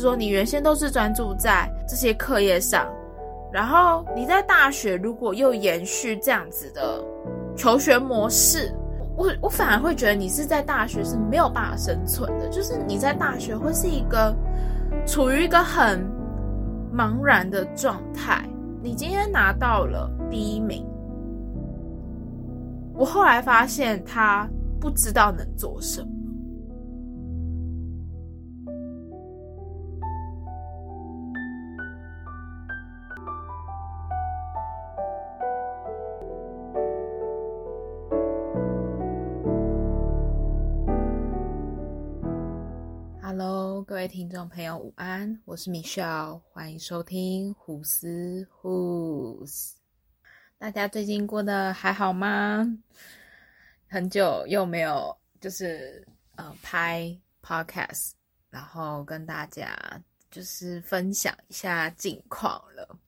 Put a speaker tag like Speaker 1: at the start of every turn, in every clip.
Speaker 1: 说你原先都是专注在这些课业上，然后你在大学如果又延续这样子的求学模式，我我反而会觉得你是在大学是没有办法生存的，就是你在大学会是一个处于一个很茫然的状态。你今天拿到了第一名，我后来发现他不知道能做什么。各位听众朋友，午安，我是米少，欢迎收听胡思胡思。大家最近过得还好吗？很久又没有就是呃拍 podcast，然后跟大家就是分享一下近况了。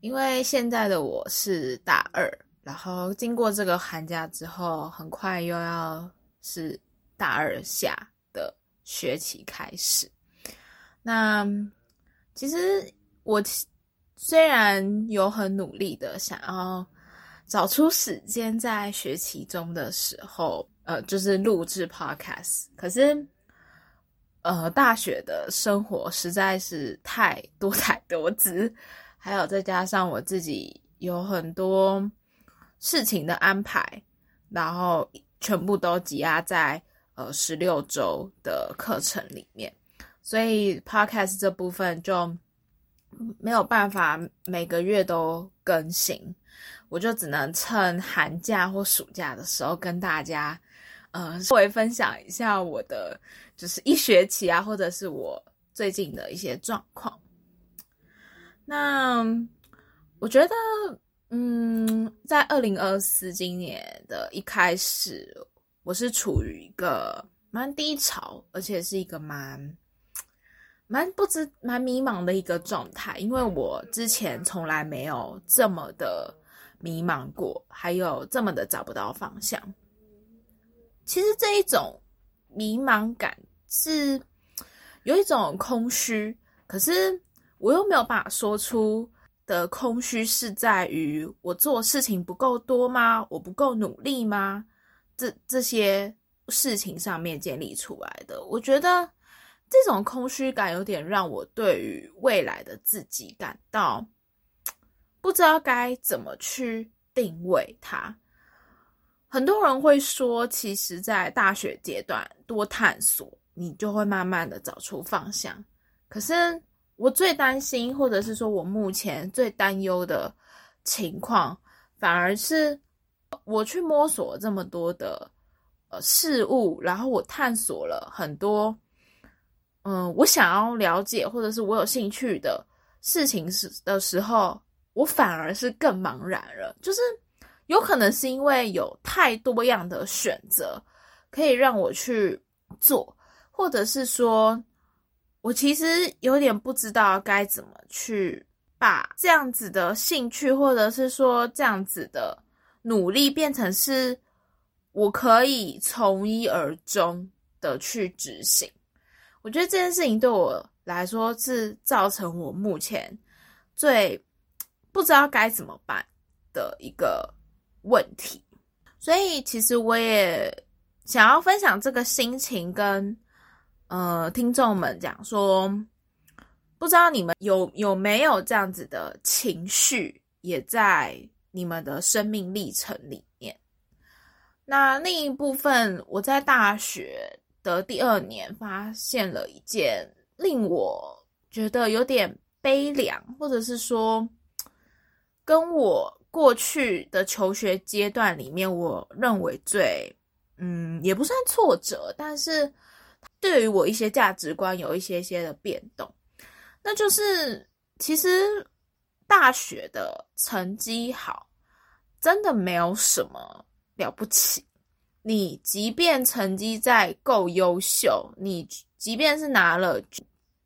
Speaker 1: 因为现在的我是大二，然后经过这个寒假之后，很快又要是大二下的。学期开始，那其实我虽然有很努力的想要找出时间在学期中的时候，呃，就是录制 podcast，可是，呃，大学的生活实在是太多 彩多姿，还有再加上我自己有很多事情的安排，然后全部都挤压在。呃，十六周的课程里面，所以 podcast 这部分就没有办法每个月都更新，我就只能趁寒假或暑假的时候跟大家，呃，稍微分享一下我的就是一学期啊，或者是我最近的一些状况。那我觉得，嗯，在二零二四今年的一开始。我是处于一个蛮低潮，而且是一个蛮蛮不知、蛮迷茫的一个状态，因为我之前从来没有这么的迷茫过，还有这么的找不到方向。其实这一种迷茫感是有一种空虚，可是我又没有办法说出的空虚是在于我做事情不够多吗？我不够努力吗？这这些事情上面建立出来的，我觉得这种空虚感有点让我对于未来的自己感到 不知道该怎么去定位它。很多人会说，其实，在大学阶段多探索，你就会慢慢的找出方向。可是，我最担心，或者是说我目前最担忧的情况，反而是。我去摸索这么多的呃事物，然后我探索了很多，嗯，我想要了解或者是我有兴趣的事情时的时候，我反而是更茫然了。就是有可能是因为有太多样的选择可以让我去做，或者是说我其实有点不知道该怎么去把这样子的兴趣，或者是说这样子的。努力变成是我可以从一而终的去执行，我觉得这件事情对我来说是造成我目前最不知道该怎么办的一个问题。所以其实我也想要分享这个心情，跟呃听众们讲说，不知道你们有有没有这样子的情绪，也在。你们的生命历程里面，那另一部分，我在大学的第二年发现了一件令我觉得有点悲凉，或者是说，跟我过去的求学阶段里面，我认为最嗯也不算挫折，但是对于我一些价值观有一些些的变动，那就是其实。大学的成绩好，真的没有什么了不起。你即便成绩再够优秀，你即便是拿了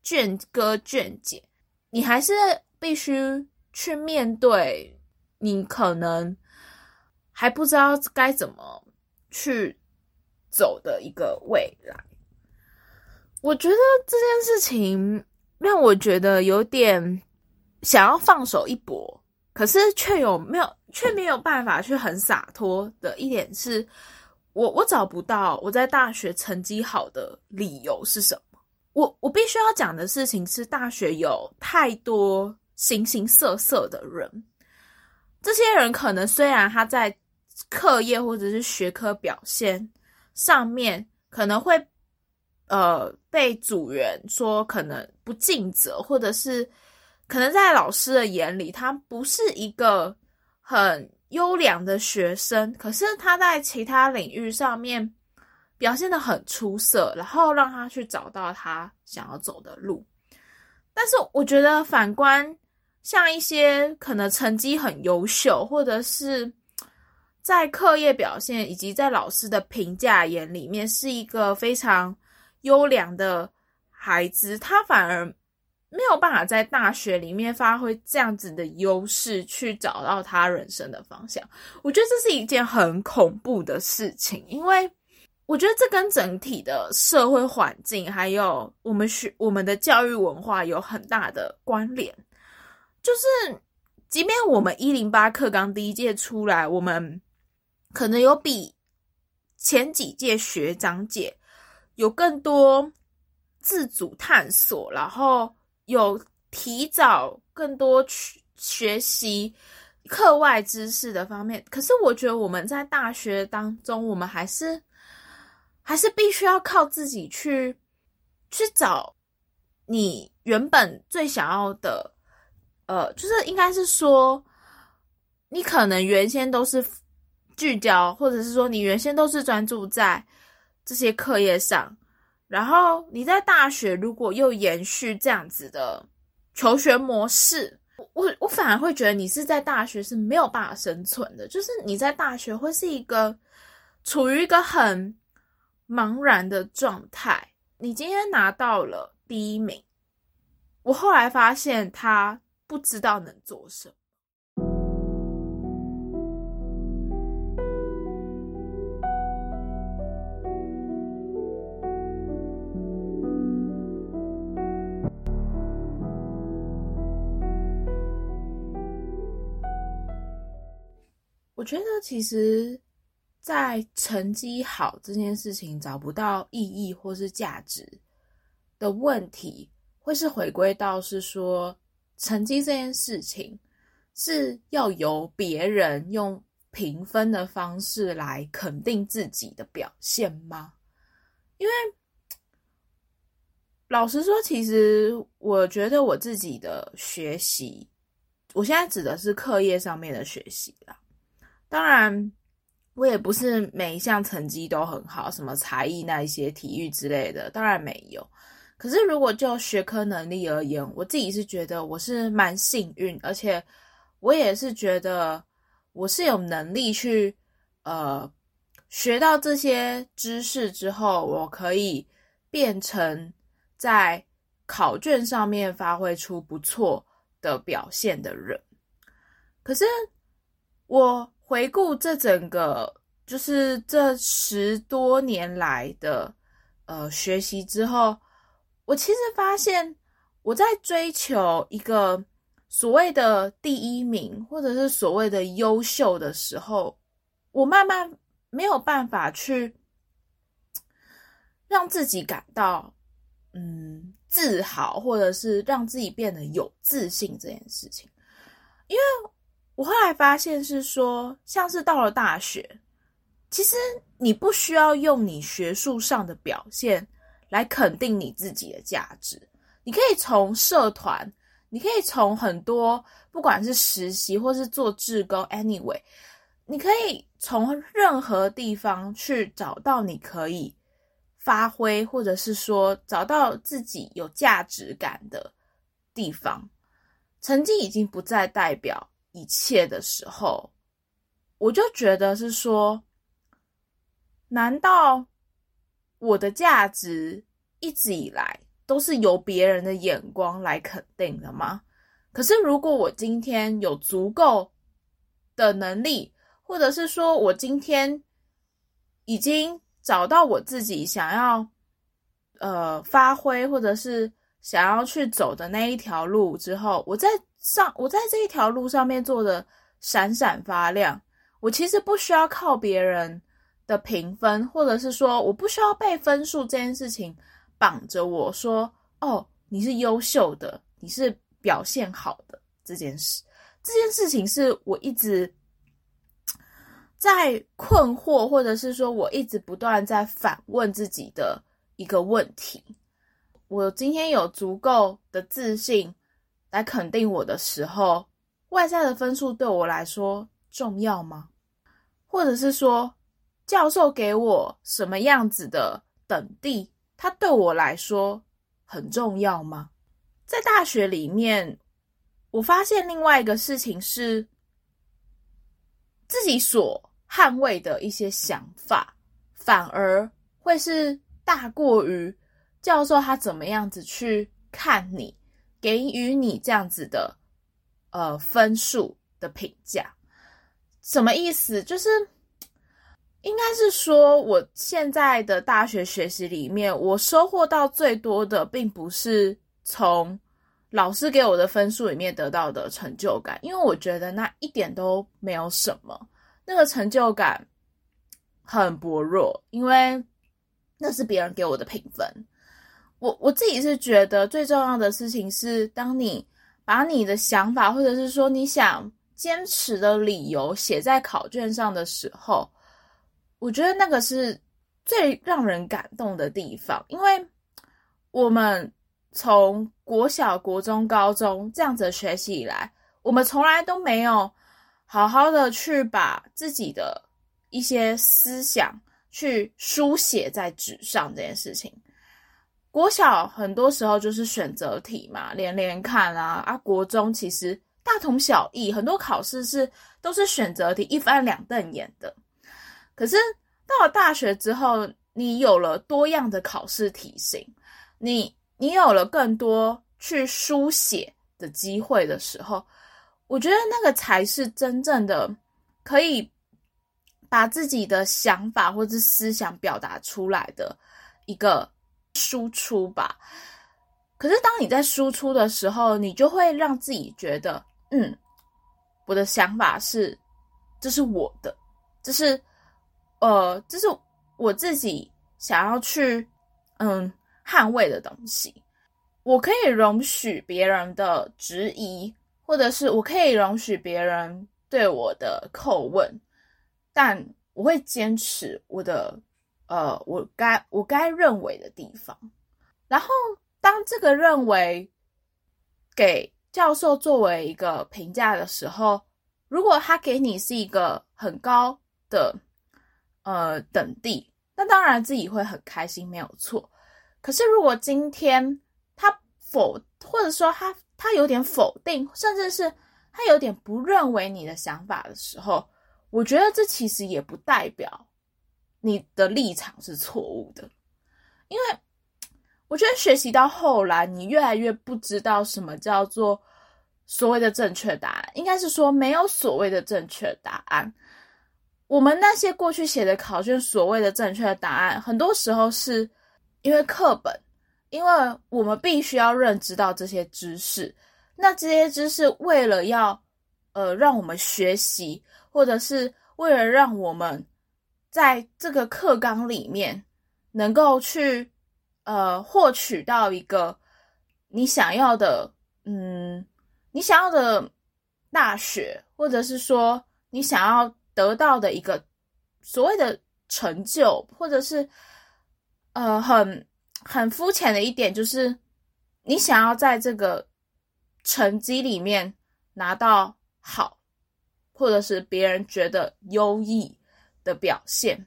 Speaker 1: 卷哥卷姐，你还是必须去面对你可能还不知道该怎么去走的一个未来。我觉得这件事情让我觉得有点想要放手一搏，可是却有没有却没有办法去很洒脱的一点是，我我找不到我在大学成绩好的理由是什么。我我必须要讲的事情是，大学有太多形形色色的人，这些人可能虽然他在课业或者是学科表现上面可能会。呃，被组员说可能不尽责，或者是可能在老师的眼里，他不是一个很优良的学生。可是他在其他领域上面表现的很出色，然后让他去找到他想要走的路。但是我觉得反观像一些可能成绩很优秀，或者是在课业表现以及在老师的评价眼里面是一个非常。优良的孩子，他反而没有办法在大学里面发挥这样子的优势，去找到他人生的方向。我觉得这是一件很恐怖的事情，因为我觉得这跟整体的社会环境，还有我们学我们的教育文化有很大的关联。就是，即便我们一零八课纲第一届出来，我们可能有比前几届学长姐。有更多自主探索，然后有提早更多去学习课外知识的方面。可是我觉得我们在大学当中，我们还是还是必须要靠自己去去找你原本最想要的。呃，就是应该是说，你可能原先都是聚焦，或者是说你原先都是专注在。这些课业上，然后你在大学如果又延续这样子的求学模式，我我反而会觉得你是在大学是没有办法生存的，就是你在大学会是一个处于一个很茫然的状态。你今天拿到了第一名，我后来发现他不知道能做什么。我觉得其实，在成绩好这件事情找不到意义或是价值的问题，会是回归到是说，成绩这件事情是要由别人用评分的方式来肯定自己的表现吗？因为老实说，其实我觉得我自己的学习，我现在指的是课业上面的学习啦。当然，我也不是每一项成绩都很好，什么才艺那一些体育之类的，当然没有。可是如果就学科能力而言，我自己是觉得我是蛮幸运，而且我也是觉得我是有能力去呃学到这些知识之后，我可以变成在考卷上面发挥出不错的表现的人。可是我。回顾这整个，就是这十多年来的呃学习之后，我其实发现我在追求一个所谓的第一名，或者是所谓的优秀的时候，我慢慢没有办法去让自己感到嗯自豪，或者是让自己变得有自信这件事情，因为。我后来发现是说，像是到了大学，其实你不需要用你学术上的表现来肯定你自己的价值。你可以从社团，你可以从很多不管是实习或是做志工，anyway，你可以从任何地方去找到你可以发挥，或者是说找到自己有价值感的地方。成绩已经不再代表。一切的时候，我就觉得是说，难道我的价值一直以来都是由别人的眼光来肯定的吗？可是，如果我今天有足够的能力，或者是说我今天已经找到我自己想要呃发挥，或者是想要去走的那一条路之后，我在上我在这一条路上面做的闪闪发亮。我其实不需要靠别人的评分，或者是说我不需要被分数这件事情绑着我说哦，你是优秀的，你是表现好的这件事。这件事情是我一直在困惑，或者是说我一直不断在反问自己的一个问题。我今天有足够的自信来肯定我的时候，外在的分数对我来说重要吗？或者是说，教授给我什么样子的等地，它对我来说很重要吗？在大学里面。我发现另外一个事情是，自己所捍卫的一些想法，反而会是大过于教授他怎么样子去看你，给予你这样子的呃分数的评价。什么意思？就是应该是说，我现在的大学学习里面，我收获到最多的，并不是从。老师给我的分数里面得到的成就感，因为我觉得那一点都没有什么，那个成就感很薄弱，因为那是别人给我的评分。我我自己是觉得最重要的事情是，当你把你的想法，或者是说你想坚持的理由写在考卷上的时候，我觉得那个是最让人感动的地方，因为我们。从国小、国中、高中这样子学习以来，我们从来都没有好好的去把自己的一些思想去书写在纸上这件事情。国小很多时候就是选择题嘛，连连看啊啊。国中其实大同小异，很多考试是都是选择题，一翻两瞪眼的。可是到了大学之后，你有了多样的考试题型，你。你有了更多去书写的机会的时候，我觉得那个才是真正的可以把自己的想法或者思想表达出来的一个输出吧。可是当你在输出的时候，你就会让自己觉得，嗯，我的想法是，这是我的，这是，呃，这是我自己想要去，嗯。捍卫的东西，我可以容许别人的质疑，或者是我可以容许别人对我的叩问，但我会坚持我的，呃，我该我该认为的地方。然后，当这个认为给教授作为一个评价的时候，如果他给你是一个很高的呃等地，那当然自己会很开心，没有错。可是，如果今天他否，或者说他他有点否定，甚至是他有点不认为你的想法的时候，我觉得这其实也不代表你的立场是错误的，因为我觉得学习到后来，你越来越不知道什么叫做所谓的正确答案，应该是说没有所谓的正确答案。我们那些过去写的考卷，所谓的正确答案，很多时候是。因为课本，因为我们必须要认知到这些知识，那这些知识为了要，呃，让我们学习，或者是为了让我们在这个课纲里面能够去，呃，获取到一个你想要的，嗯，你想要的大学，或者是说你想要得到的一个所谓的成就，或者是。呃，很很肤浅的一点就是，你想要在这个成绩里面拿到好，或者是别人觉得优异的表现，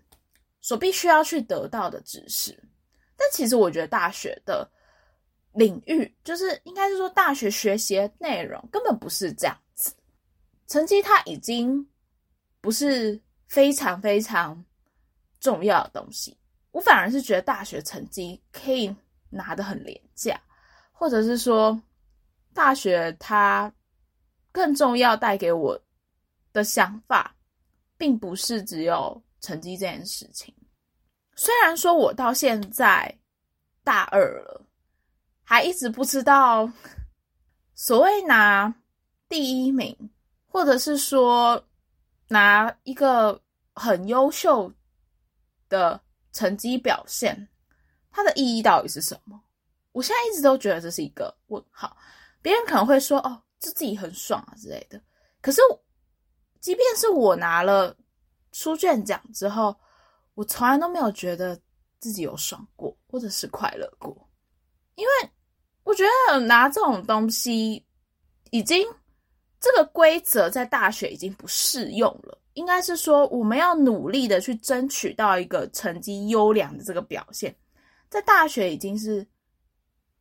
Speaker 1: 所必须要去得到的知识。但其实我觉得大学的领域，就是应该是说大学学习的内容根本不是这样子，成绩它已经不是非常非常重要的东西。我反而是觉得大学成绩可以拿的很廉价，或者是说，大学它更重要带给我的想法，并不是只有成绩这件事情。虽然说我到现在大二了，还一直不知道所谓拿第一名，或者是说拿一个很优秀的成绩表现，它的意义到底是什么？我现在一直都觉得这是一个问号。别人可能会说：“哦，这自己很爽啊之类的。”可是，即便是我拿了书卷奖之后，我从来都没有觉得自己有爽过，或者是快乐过，因为我觉得拿这种东西，已经这个规则在大学已经不适用了。应该是说，我们要努力的去争取到一个成绩优良的这个表现，在大学已经是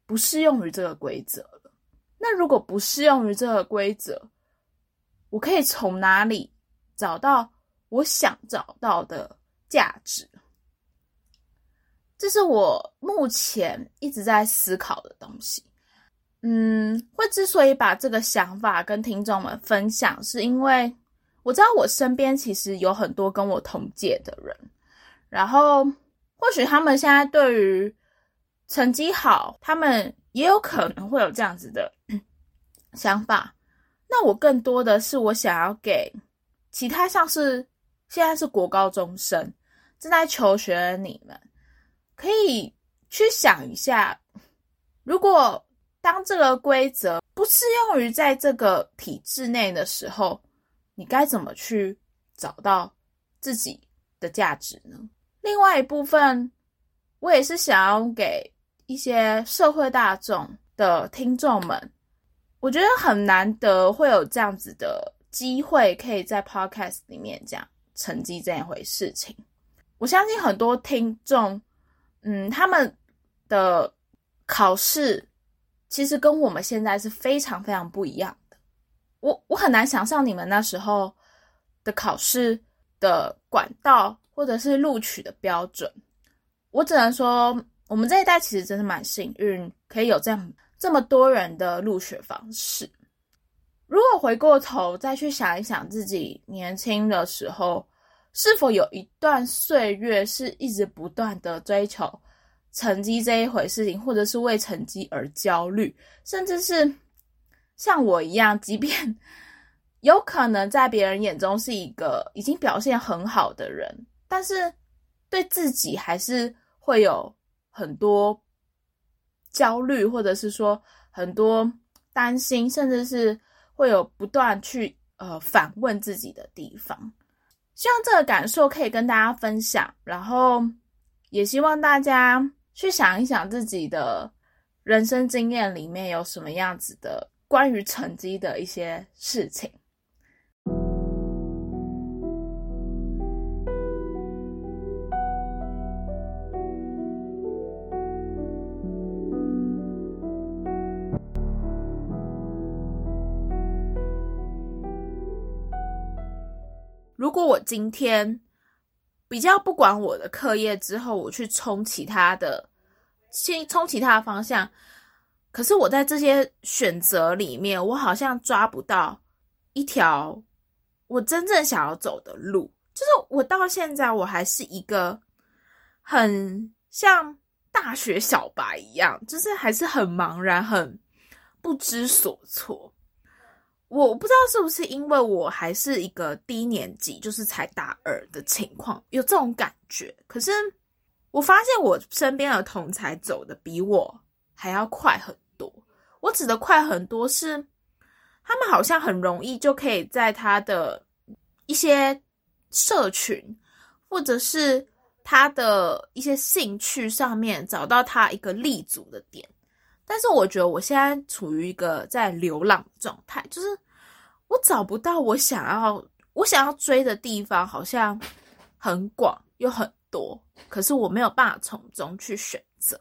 Speaker 1: 不适用于这个规则了。那如果不适用于这个规则，我可以从哪里找到我想找到的价值？这是我目前一直在思考的东西。嗯，会之所以把这个想法跟听众们分享，是因为。我知道我身边其实有很多跟我同届的人，然后或许他们现在对于成绩好，他们也有可能会有这样子的 想法。那我更多的是我想要给其他像是现在是国高中生正在求学的你们，可以去想一下，如果当这个规则不适用于在这个体制内的时候。你该怎么去找到自己的价值呢？另外一部分，我也是想要给一些社会大众的听众们，我觉得很难得会有这样子的机会，可以在 podcast 里面讲成绩这一回事情。我相信很多听众，嗯，他们的考试其实跟我们现在是非常非常不一样的。我我很难想象你们那时候的考试的管道或者是录取的标准。我只能说，我们这一代其实真的蛮幸运，可以有这样这么多人的入学方式。如果回过头再去想一想自己年轻的时候，是否有一段岁月是一直不断的追求成绩这一回事情，或者是为成绩而焦虑，甚至是。像我一样，即便有可能在别人眼中是一个已经表现很好的人，但是对自己还是会有很多焦虑，或者是说很多担心，甚至是会有不断去呃反问自己的地方。希望这个感受可以跟大家分享，然后也希望大家去想一想自己的人生经验里面有什么样子的。关于成绩的一些事情。果我今天比较不管我的课业之后，我去冲其他的，先冲其他的方向。可是我在这些选择里面，我好像抓不到一条我真正想要走的路。就是我到现在，我还是一个很像大学小白一样，就是还是很茫然、很不知所措。我不知道是不是因为我还是一个低年级，就是才大二的情况，有这种感觉。可是我发现我身边的同才走的比我还要快很多。我指的快很多是，他们好像很容易就可以在他的一些社群，或者是他的一些兴趣上面找到他一个立足的点。但是我觉得我现在处于一个在流浪状态，就是我找不到我想要我想要追的地方，好像很广又很多，可是我没有办法从中去选择。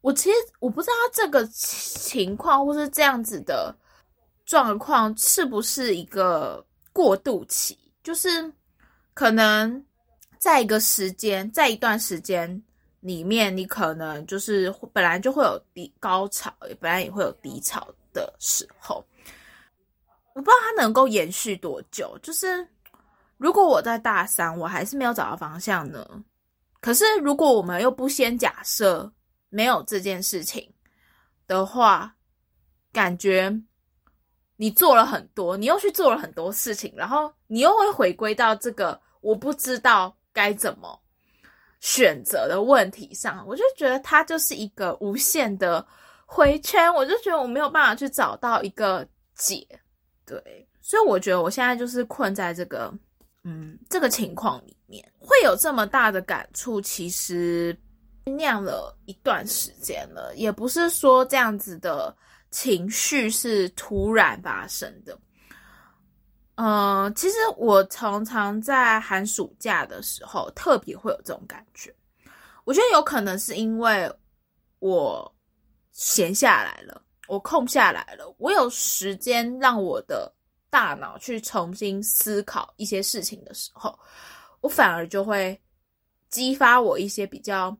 Speaker 1: 我其实我不知道这个情况或是这样子的状况是不是一个过渡期，就是可能在一个时间，在一段时间里面，你可能就是本来就会有低高潮，本来也会有低潮的时候。我不知道它能够延续多久。就是如果我在大三，我还是没有找到方向呢。可是如果我们又不先假设。没有这件事情，的话，感觉你做了很多，你又去做了很多事情，然后你又会回归到这个我不知道该怎么选择的问题上，我就觉得它就是一个无限的回圈，我就觉得我没有办法去找到一个解，对，所以我觉得我现在就是困在这个。嗯，这个情况里面会有这么大的感触，其实酿了一段时间了，也不是说这样子的情绪是突然发生的。嗯，其实我常常在寒暑假的时候特别会有这种感觉，我觉得有可能是因为我闲下来了，我空下来了，我有时间让我的。大脑去重新思考一些事情的时候，我反而就会激发我一些比较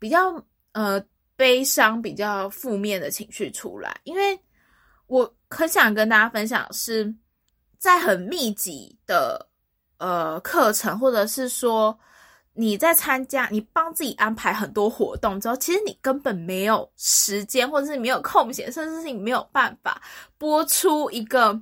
Speaker 1: 比较呃悲伤、比较负面的情绪出来。因为我很想跟大家分享，是在很密集的呃课程，或者是说。你在参加，你帮自己安排很多活动之后，其实你根本没有时间，或者是没有空闲，甚至是你没有办法播出一个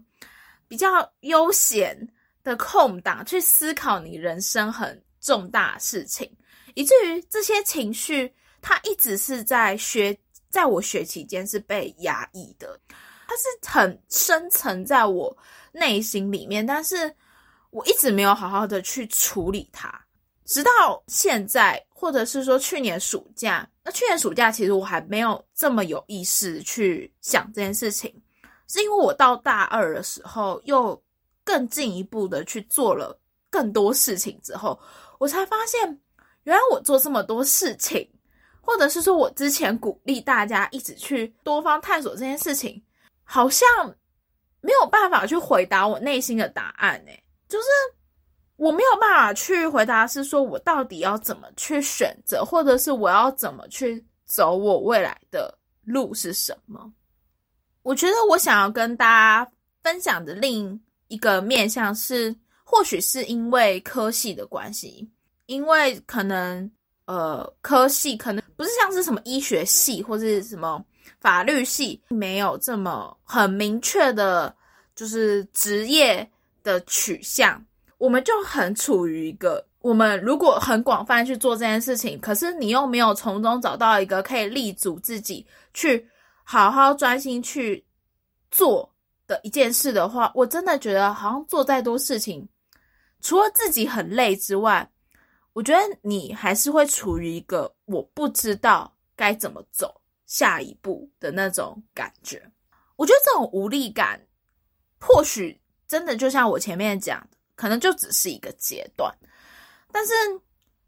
Speaker 1: 比较悠闲的空档去思考你人生很重大事情，以至于这些情绪，它一直是在学，在我学期间是被压抑的，它是很深层在我内心里面，但是我一直没有好好的去处理它。直到现在，或者是说去年暑假，那去年暑假其实我还没有这么有意识去想这件事情，是因为我到大二的时候又更进一步的去做了更多事情之后，我才发现，原来我做这么多事情，或者是说我之前鼓励大家一直去多方探索这件事情，好像没有办法去回答我内心的答案呢，就是。我没有办法去回答，是说我到底要怎么去选择，或者是我要怎么去走我未来的路是什么？我觉得我想要跟大家分享的另一个面向是，或许是因为科系的关系，因为可能呃科系可能不是像是什么医学系或是什么法律系，没有这么很明确的，就是职业的取向。我们就很处于一个，我们如果很广泛去做这件事情，可是你又没有从中找到一个可以立足自己去好好专心去做的一件事的话，我真的觉得好像做再多事情，除了自己很累之外，我觉得你还是会处于一个我不知道该怎么走下一步的那种感觉。我觉得这种无力感，或许真的就像我前面讲的。可能就只是一个阶段，但是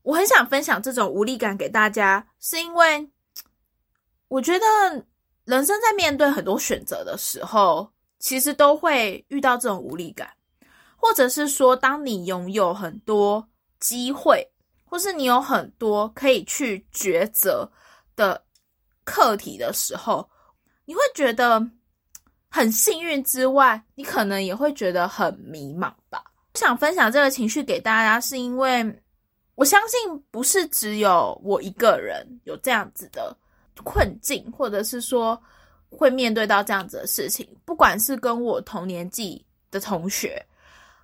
Speaker 1: 我很想分享这种无力感给大家，是因为我觉得人生在面对很多选择的时候，其实都会遇到这种无力感，或者是说，当你拥有很多机会，或是你有很多可以去抉择的课题的时候，你会觉得很幸运之外，你可能也会觉得很迷茫吧。想分享这个情绪给大家，是因为我相信不是只有我一个人有这样子的困境，或者是说会面对到这样子的事情。不管是跟我同年纪的同学，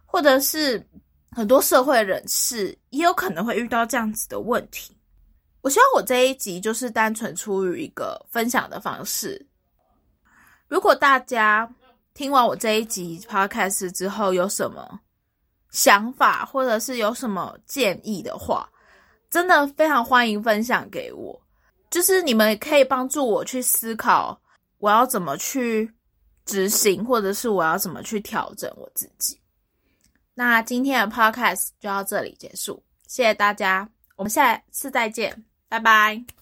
Speaker 1: 或者是很多社会人士，也有可能会遇到这样子的问题。我希望我这一集就是单纯出于一个分享的方式。如果大家听完我这一集 podcast 之后有什么，想法或者是有什么建议的话，真的非常欢迎分享给我。就是你们可以帮助我去思考，我要怎么去执行，或者是我要怎么去调整我自己。那今天的 podcast 就到这里结束，谢谢大家，我们下次再见，拜拜。